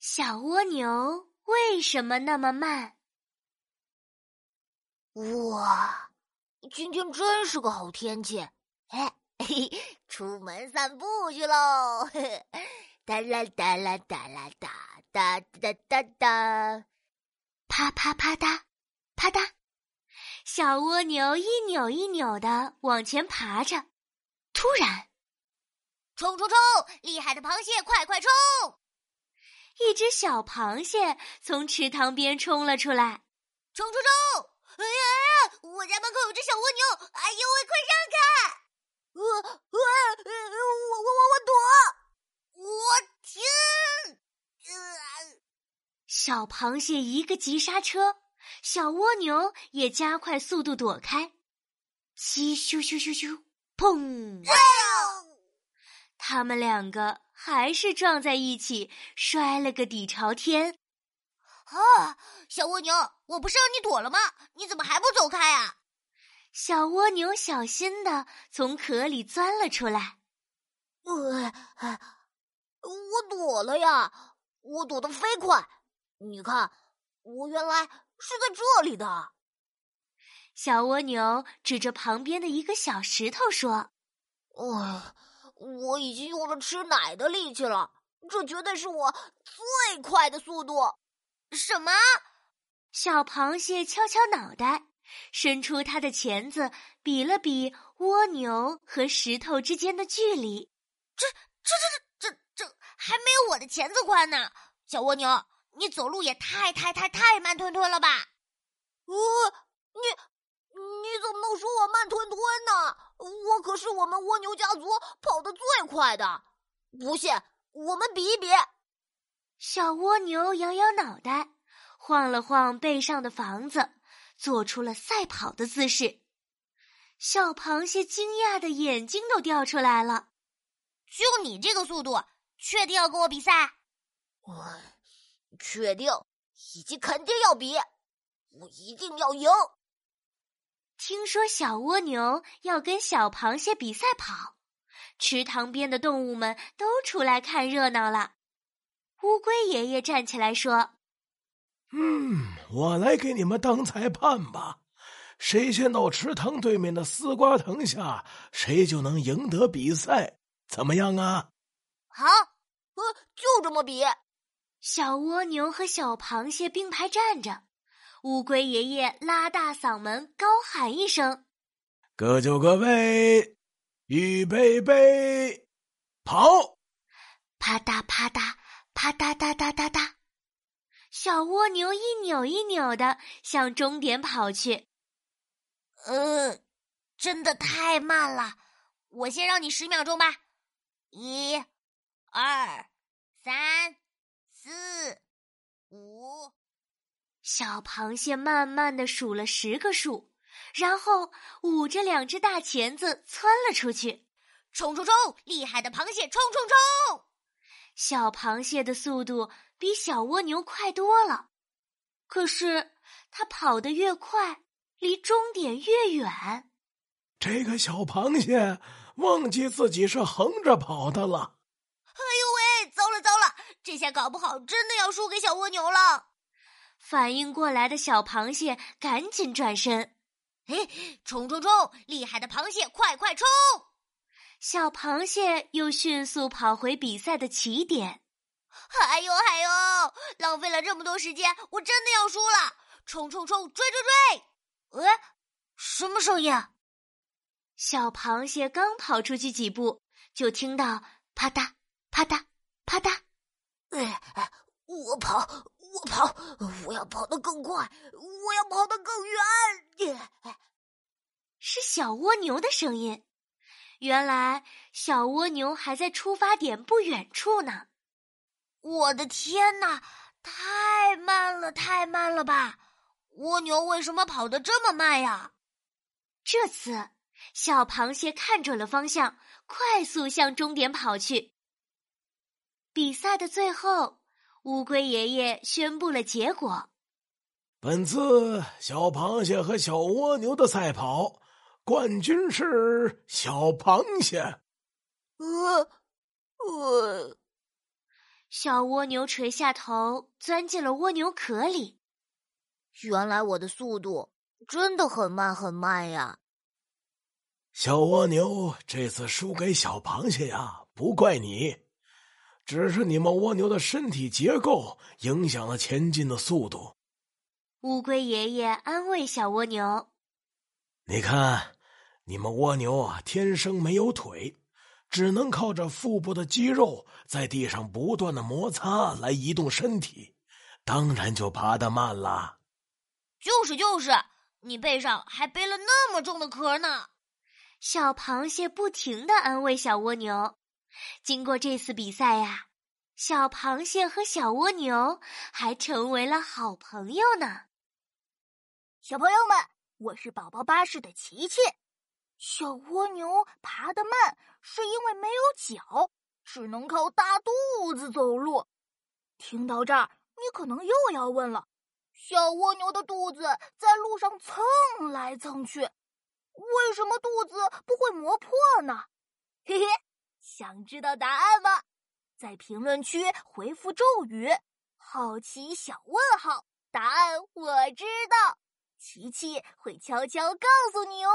小蜗牛为什么那么慢？哇，今天真是个好天气！哎，嘿，出门散步去喽！哒啦哒啦哒啦哒哒哒哒哒，啪啪啪嗒，啪嗒。小蜗牛一扭一扭的往前爬着，突然，冲冲冲！厉害的螃蟹，快快冲！一只小螃蟹从池塘边冲了出来，冲冲冲！哎呀，我家门口有只小蜗牛！哎呦喂，快让开！呃呃，我我我我躲！我天！小螃蟹一个急刹车，小蜗牛也加快速度躲开。叽咻咻咻咻，砰！哎！他们两个。还是撞在一起，摔了个底朝天。啊，小蜗牛，我不是让你躲了吗？你怎么还不走开啊？小蜗牛小心的从壳里钻了出来。我，我躲了呀，我躲得飞快。你看，我原来是在这里的。小蜗牛指着旁边的一个小石头说：“哎。”我已经用了吃奶的力气了，这绝对是我最快的速度。什么？小螃蟹敲敲脑袋，伸出它的钳子，比了比蜗牛和石头之间的距离。这、这、这、这、这、这还没有我的钳子宽呢！小蜗牛，你走路也太、太、太、太慢吞吞了吧？呃，你。你怎么能说我慢吞吞呢？我可是我们蜗牛家族跑得最快的。不信，我们比一比。小蜗牛摇摇脑袋，晃了晃背上的房子，做出了赛跑的姿势。小螃蟹惊讶的眼睛都掉出来了。就你这个速度，确定要跟我比赛？我确定，以及肯定要比。我一定要赢。听说小蜗牛要跟小螃蟹比赛跑，池塘边的动物们都出来看热闹了。乌龟爷爷站起来说：“嗯，我来给你们当裁判吧，谁先到池塘对面的丝瓜藤下，谁就能赢得比赛，怎么样啊？”“好，呃，就这么比。”小蜗牛和小螃蟹并排站着。乌龟爷爷拉大嗓门高喊一声：“各就各位，预备备，跑！”啪嗒啪嗒啪嗒嗒嗒嗒嗒，小蜗牛一扭一扭的向终点跑去。呃，真的太慢了，我先让你十秒钟吧。一、二、三、四、五。小螃蟹慢慢的数了十个数，然后捂着两只大钳子窜了出去。冲冲冲！厉害的螃蟹，冲冲冲！小螃蟹的速度比小蜗牛快多了，可是它跑得越快，离终点越远。这个小螃蟹忘记自己是横着跑的了。哎呦喂，糟了糟了，这下搞不好真的要输给小蜗牛了。反应过来的小螃蟹赶紧转身，哎，冲冲冲！厉害的螃蟹，快快冲！小螃蟹又迅速跑回比赛的起点。哎呦哎呦，浪费了这么多时间，我真的要输了！冲冲冲，追追追！哎，什么声音？小螃蟹刚跑出去几步，就听到啪嗒啪嗒啪嗒。哎哎，我跑。我跑，我要跑得更快，我要跑得更远。是小蜗牛的声音。原来小蜗牛还在出发点不远处呢。我的天哪，太慢了，太慢了吧！蜗牛为什么跑得这么慢呀？这次小螃蟹看准了方向，快速向终点跑去。比赛的最后。乌龟爷爷宣布了结果。本次小螃蟹和小蜗牛的赛跑，冠军是小螃蟹。呃，呃，小蜗牛垂下头，钻进了蜗牛壳里。原来我的速度真的很慢很慢呀！小蜗牛这次输给小螃蟹呀，不怪你，只是你们蜗牛的身体结构影响了前进的速度。乌龟爷爷安慰小蜗牛：“你看，你们蜗牛啊，天生没有腿，只能靠着腹部的肌肉在地上不断的摩擦来移动身体，当然就爬得慢了。”就是就是，你背上还背了那么重的壳呢。小螃蟹不停的安慰小蜗牛。经过这次比赛呀，小螃蟹和小蜗牛还成为了好朋友呢。小朋友们，我是宝宝巴士的琪琪。小蜗牛爬得慢，是因为没有脚，只能靠大肚子走路。听到这儿，你可能又要问了：小蜗牛的肚子在路上蹭来蹭去。为什么肚子不会磨破呢？嘿嘿，想知道答案吗？在评论区回复咒语“好奇小问号”，答案我知道，琪琪会悄悄告诉你哦。